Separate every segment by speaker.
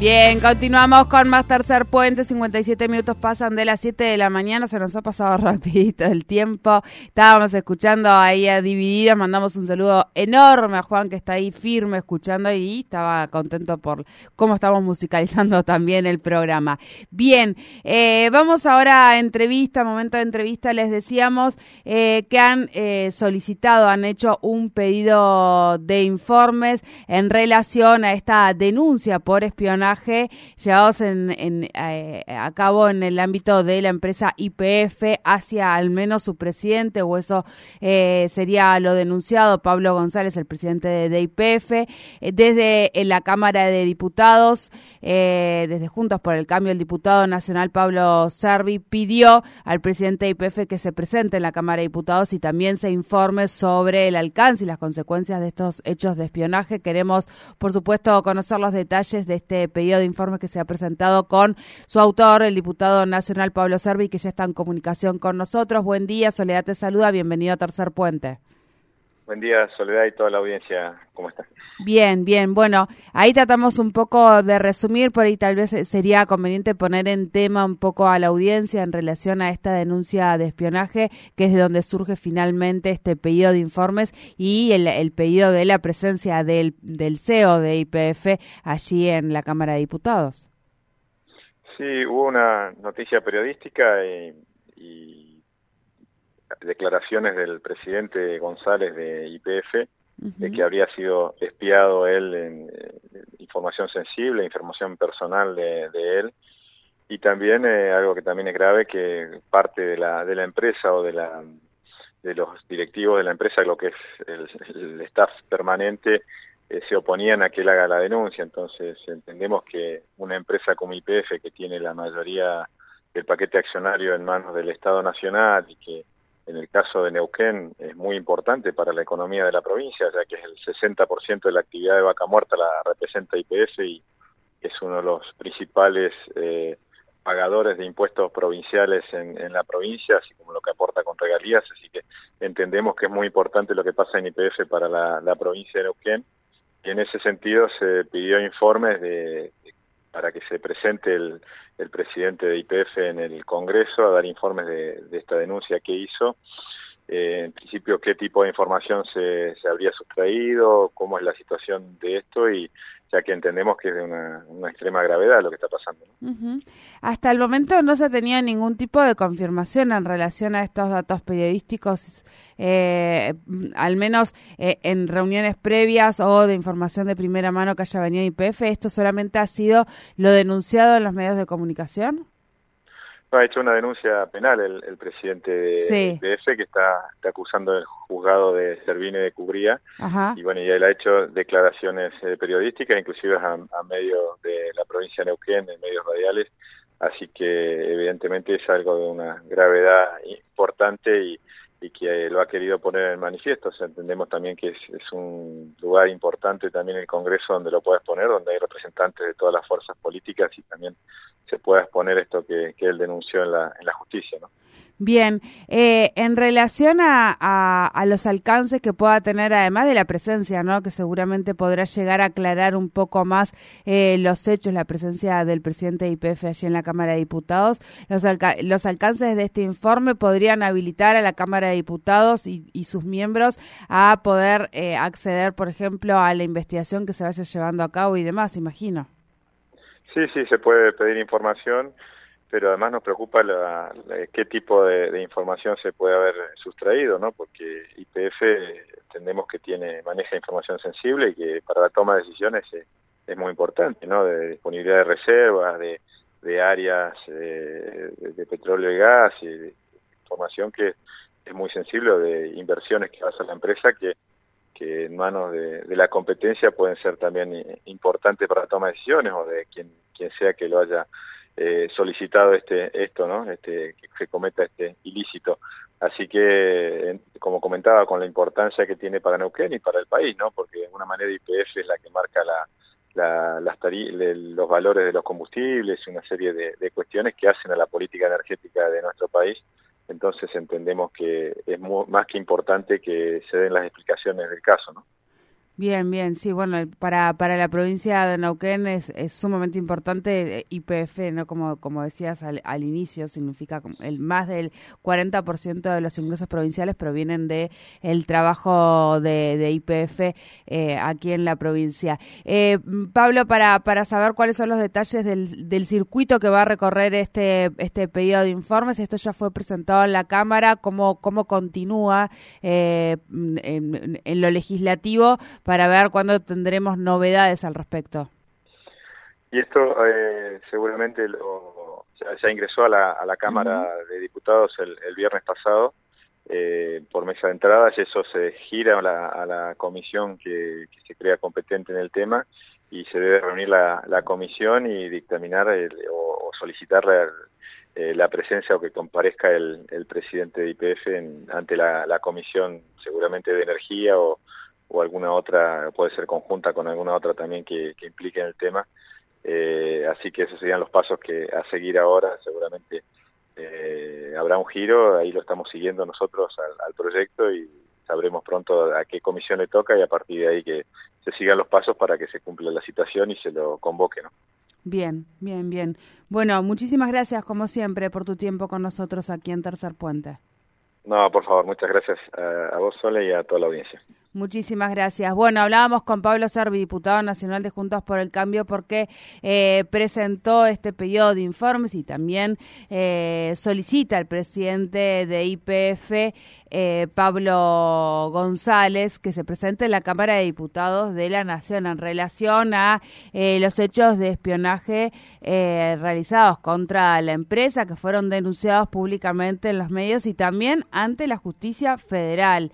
Speaker 1: Bien, continuamos con más tercer puente. 57 minutos pasan de las 7 de la mañana. Se nos ha pasado rapidito el tiempo. Estábamos escuchando ahí a Divididos. Mandamos un saludo enorme a Juan que está ahí firme escuchando y estaba contento por cómo estamos musicalizando también el programa. Bien, eh, vamos ahora a entrevista, momento de entrevista. Les decíamos eh, que han eh, solicitado, han hecho un pedido de informes en relación a esta denuncia por espionaje llevados eh, a cabo en el ámbito de la empresa IPF hacia al menos su presidente, o eso eh, sería lo denunciado Pablo González, el presidente de, IPF, eh, desde la Cámara de Diputados, desde Juntos por el Cambio, el diputado nacional Pablo Servi pidió al presidente de IPF que se presente en la Cámara de Diputados y también se informe sobre el alcance y las consecuencias de estos hechos de espionaje. Queremos, por supuesto, conocer los detalles de este pedido de informe que se ha presentado con su autor, el diputado nacional Pablo Servi, que ya está en comunicación con nosotros. Buen día, Soledad te saluda, bienvenido a Tercer Puente.
Speaker 2: Buen día, Soledad y toda la audiencia, ¿cómo estás?
Speaker 1: Bien, bien. Bueno, ahí tratamos un poco de resumir, por ahí tal vez sería conveniente poner en tema un poco a la audiencia en relación a esta denuncia de espionaje, que es de donde surge finalmente este pedido de informes y el, pedido de la presencia del, del CEO de IPF allí en la Cámara de Diputados.
Speaker 2: Sí, hubo una noticia periodística y declaraciones del presidente González de IPF de que habría sido espiado él en, información sensible, información personal de, él, y también eh, algo que también es grave que parte de la de la empresa o de la de los directivos de la empresa, lo que es el, staff permanente, eh, se oponían a que él haga la denuncia. Entonces entendemos que una empresa como IPF, que tiene la mayoría del paquete accionario en manos del Estado Nacional y que en el caso de Neuquén es muy importante para la economía de la provincia, ya que es el 60% de la actividad de vaca muerta la representa IPF y es uno de los principales eh, pagadores de impuestos provinciales en, la provincia, así como lo que aporta con regalías, así que entendemos que es muy importante lo que pasa en IPF para la, provincia de Neuquén. Y en ese sentido se pidió informes de para que se presente el, el presidente de IPF en el Congreso a dar informes de, esta denuncia que hizo. Principio, qué tipo de información se, se habría sustraído, cómo es la situación de esto y ya que entendemos que es de una, extrema gravedad lo que está pasando.
Speaker 1: Hasta el momento no se tenía ningún tipo de confirmación en relación a estos datos periodísticos, eh, al menos eh, en reuniones previas o de información de primera mano que haya venido IPF. ¿Esto solamente ha sido lo denunciado en los medios de comunicación?
Speaker 2: Ha hecho una denuncia penal el, presidente de, EFE que está, acusando al juzgado de Servine de Cubría. Y bueno, y él ha hecho declaraciones eh, periodísticas, inclusive a, medios de la provincia de Neuquén, en medios radiales, así que evidentemente es algo de una gravedad importante y, y que lo ha querido poner en manifiesto. entendemos también que es, un lugar importante también el Congreso donde lo puedes poner, donde hay representantes de todas las fuerzas políticas y también se pueda exponer esto que, él denunció en la, en la justicia. ¿no?
Speaker 1: Bien, eh, en relación a, a, los alcances que pueda tener, además de la presencia, ¿no? que seguramente podrá llegar a aclarar un poco más eh, los hechos, la presencia del presidente de IPF allí en la Cámara de Diputados, los, los alcances de este informe podrían habilitar a la Cámara de Diputados y, sus miembros a poder eh, acceder, por ejemplo, a la investigación que se vaya llevando a cabo y demás, imagino.
Speaker 2: Sí, sí, se puede pedir información, pero además nos preocupa la, qué tipo de, información se puede haber sustraído, ¿no? Porque IPF entendemos que tiene maneja información sensible y que para la toma de decisiones es, muy importante, ¿no? De disponibilidad de reservas, de, de áreas eh, de, petróleo y gas, y de información que es muy sensible, de inversiones que hace la empresa que que en manos de, la competencia pueden ser también importantes para la toma de decisiones o de quien, quien sea que lo haya eh, solicitado este esto, ¿no? Este, que se cometa este ilícito. Así que, como comentaba, con la importancia que tiene para Neuquén y para el país, ¿no? Porque de alguna manera IPF es la que marca la, las los valores de los combustibles y una serie de, cuestiones que hacen a la política energética de nuestro país. Entonces entendemos que es más que importante que se den las explicaciones del caso, ¿no?
Speaker 1: Bien, bien, sí, bueno, para, para la provincia de Neuquén es, es sumamente importante eh, IPF, ¿no? Como, como decías al, al inicio, significa el más del 40% de los ingresos provinciales provienen de el trabajo de, IPF eh, aquí en la provincia. Eh, Pablo, para, para saber cuáles son los detalles del, del circuito que va a recorrer este, este pedido de informes, esto ya fue presentado en la Cámara, cómo, cómo continúa en, en lo legislativo para ver cuándo tendremos novedades al respecto.
Speaker 2: Y esto eh, seguramente lo, ya, ingresó a la, a la Cámara de Diputados el, viernes pasado eh, por mesa de entradas y eso se gira a la, a la comisión que, se crea competente en el tema y se debe reunir la, la comisión y dictaminar o, solicitar eh, la, presencia o que comparezca el, el presidente de IPF ante la, la comisión seguramente de energía o, o alguna otra, puede ser conjunta con alguna otra también que, implique en el tema. Eh, así que esos serían los pasos que a seguir ahora. Seguramente eh, habrá un giro, ahí lo estamos siguiendo nosotros al, proyecto y sabremos pronto a qué comisión le toca y a partir de ahí que se sigan los pasos para que se cumpla la citación y se lo convoque, ¿no?
Speaker 1: Bien, bien, bien. Bueno, muchísimas gracias como siempre por tu tiempo con nosotros aquí en Tercer Puente.
Speaker 2: No, por favor, muchas gracias a, a vos, Sole, y a toda la audiencia.
Speaker 1: Muchísimas gracias. Bueno, hablábamos con Pablo Servi, diputado nacional de Juntos por el Cambio, porque eh, presentó este pedido de informes y también eh, solicita al presidente de IPF, eh, Pablo González, que se presente en la Cámara de Diputados de la Nación en relación a los hechos de espionaje realizados contra la empresa que fueron denunciados públicamente en los medios y también ante la justicia federal.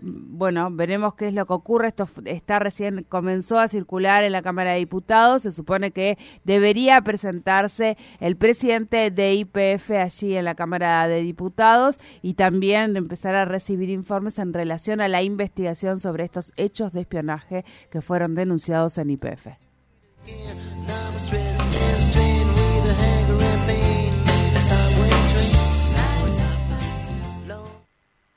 Speaker 1: Bueno, veremos qué es lo que ocurre. Esto está recién comenzó a circular en la Cámara de Diputados. Se supone que debería presentarse el presidente de IPF allí en la Cámara de Diputados y también empezar a recibir informes en relación a la investigación sobre estos hechos de espionaje que fueron denunciados en IPF.